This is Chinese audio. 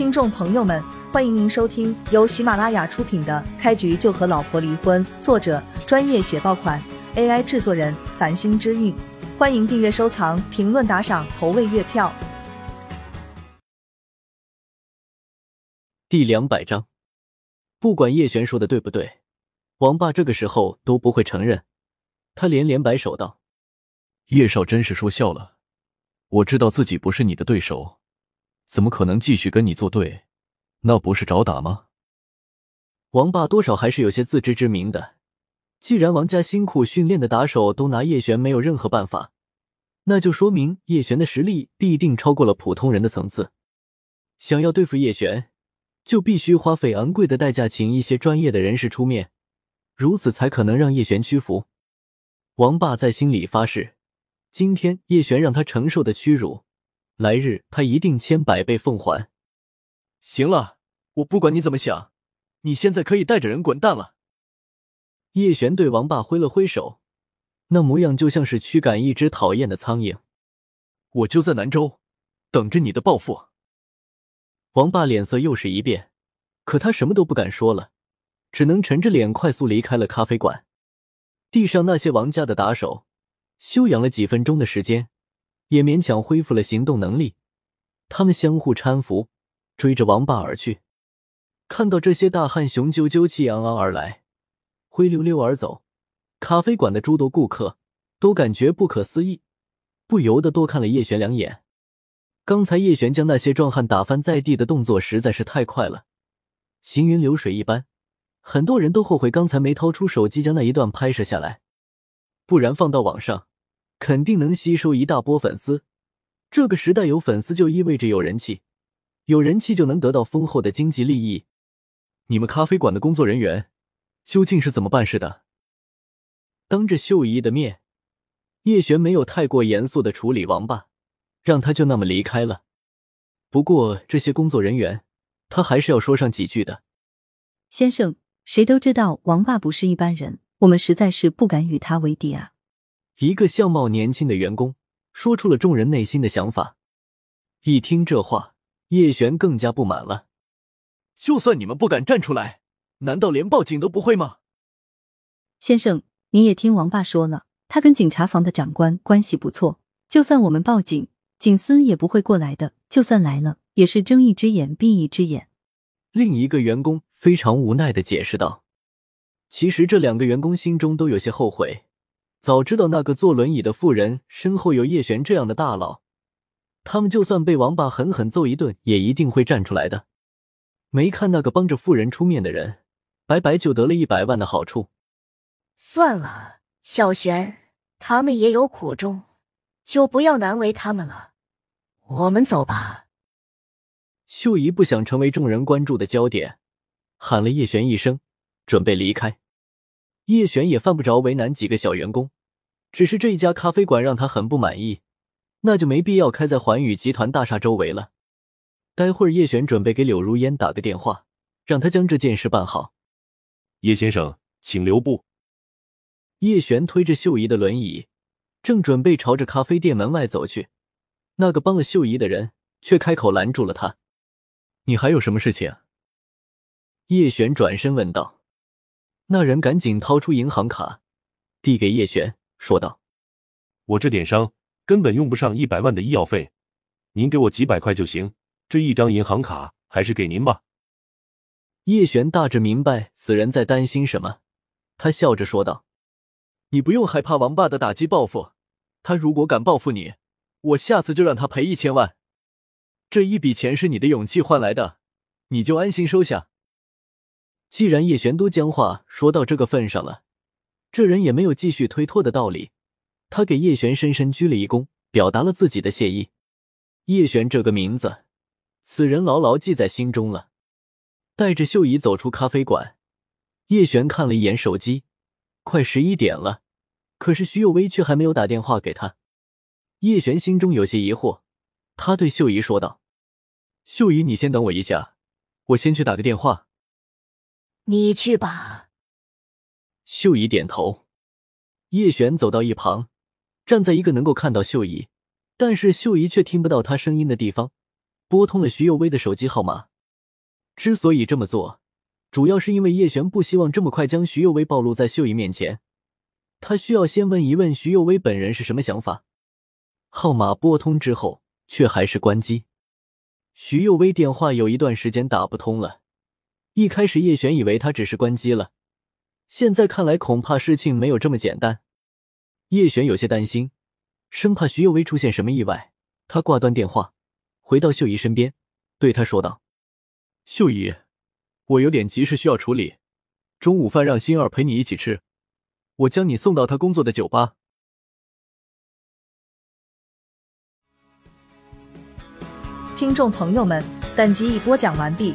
听众朋友们，欢迎您收听由喜马拉雅出品的《开局就和老婆离婚》，作者专业写爆款，AI 制作人繁星之韵。欢迎订阅、收藏、评论、打赏、投喂月票。第两百章，不管叶璇说的对不对，王霸这个时候都不会承认。他连连摆手道：“叶少真是说笑了，我知道自己不是你的对手。”怎么可能继续跟你作对？那不是找打吗？王霸多少还是有些自知之明的。既然王家辛苦训练的打手都拿叶璇没有任何办法，那就说明叶璇的实力必定超过了普通人的层次。想要对付叶璇，就必须花费昂贵的代价，请一些专业的人士出面，如此才可能让叶璇屈服。王霸在心里发誓，今天叶璇让他承受的屈辱。来日他一定千百倍奉还。行了，我不管你怎么想，你现在可以带着人滚蛋了。叶璇对王霸挥了挥手，那模样就像是驱赶一只讨厌的苍蝇。我就在南州，等着你的报复。王霸脸色又是一变，可他什么都不敢说了，只能沉着脸快速离开了咖啡馆。地上那些王家的打手，休养了几分钟的时间。也勉强恢复了行动能力，他们相互搀扶，追着王霸而去。看到这些大汉雄赳赳、气昂昂而来，灰溜溜而走，咖啡馆的诸多顾客都感觉不可思议，不由得多看了叶璇两眼。刚才叶璇将那些壮汉打翻在地的动作实在是太快了，行云流水一般。很多人都后悔刚才没掏出手机将那一段拍摄下来，不然放到网上。肯定能吸收一大波粉丝。这个时代有粉丝就意味着有人气，有人气就能得到丰厚的经济利益。你们咖啡馆的工作人员究竟是怎么办事的？当着秀姨的面，叶璇没有太过严肃的处理王八，让他就那么离开了。不过这些工作人员，他还是要说上几句的。先生，谁都知道王霸不是一般人，我们实在是不敢与他为敌啊。一个相貌年轻的员工说出了众人内心的想法。一听这话，叶璇更加不满了。就算你们不敢站出来，难道连报警都不会吗？先生，您也听王爸说了，他跟警察房的长官关系不错，就算我们报警，警司也不会过来的。就算来了，也是睁一只眼闭一只眼。另一个员工非常无奈的解释道。其实这两个员工心中都有些后悔。早知道那个坐轮椅的妇人身后有叶璇这样的大佬，他们就算被王霸狠狠揍一顿，也一定会站出来的。没看那个帮着妇人出面的人，白白就得了一百万的好处。算了，小璇，他们也有苦衷，就不要难为他们了。我们走吧。秀姨不想成为众人关注的焦点，喊了叶璇一声，准备离开。叶璇也犯不着为难几个小员工，只是这一家咖啡馆让他很不满意，那就没必要开在环宇集团大厦周围了。待会儿叶璇准备给柳如烟打个电话，让他将这件事办好。叶先生，请留步。叶璇推着秀姨的轮椅，正准备朝着咖啡店门外走去，那个帮了秀姨的人却开口拦住了他：“你还有什么事情？”叶璇转身问道。那人赶紧掏出银行卡，递给叶璇，说道：“我这点伤根本用不上一百万的医药费，您给我几百块就行。这一张银行卡还是给您吧。”叶璇大致明白此人在担心什么，他笑着说道：“你不用害怕王霸的打击报复，他如果敢报复你，我下次就让他赔一千万。这一笔钱是你的勇气换来的，你就安心收下。”既然叶璇都将话说到这个份上了，这人也没有继续推脱的道理。他给叶璇深深鞠了一躬，表达了自己的谢意。叶璇这个名字，此人牢牢记在心中了。带着秀姨走出咖啡馆，叶璇看了一眼手机，快十一点了，可是徐有为却还没有打电话给他。叶璇心中有些疑惑，他对秀姨说道：“秀姨，你先等我一下，我先去打个电话。”你去吧。秀姨点头。叶璇走到一旁，站在一个能够看到秀姨，但是秀姨却听不到他声音的地方，拨通了徐有威的手机号码。之所以这么做，主要是因为叶璇不希望这么快将徐幼薇暴露在秀姨面前，他需要先问一问徐幼薇本人是什么想法。号码拨通之后，却还是关机。徐幼薇电话有一段时间打不通了。一开始叶璇以为他只是关机了，现在看来恐怕事情没有这么简单。叶璇有些担心，生怕徐幼薇出现什么意外。他挂断电话，回到秀姨身边，对她说道：“秀姨，我有点急事需要处理，中午饭让星儿陪你一起吃，我将你送到他工作的酒吧。”听众朋友们，本集已播讲完毕，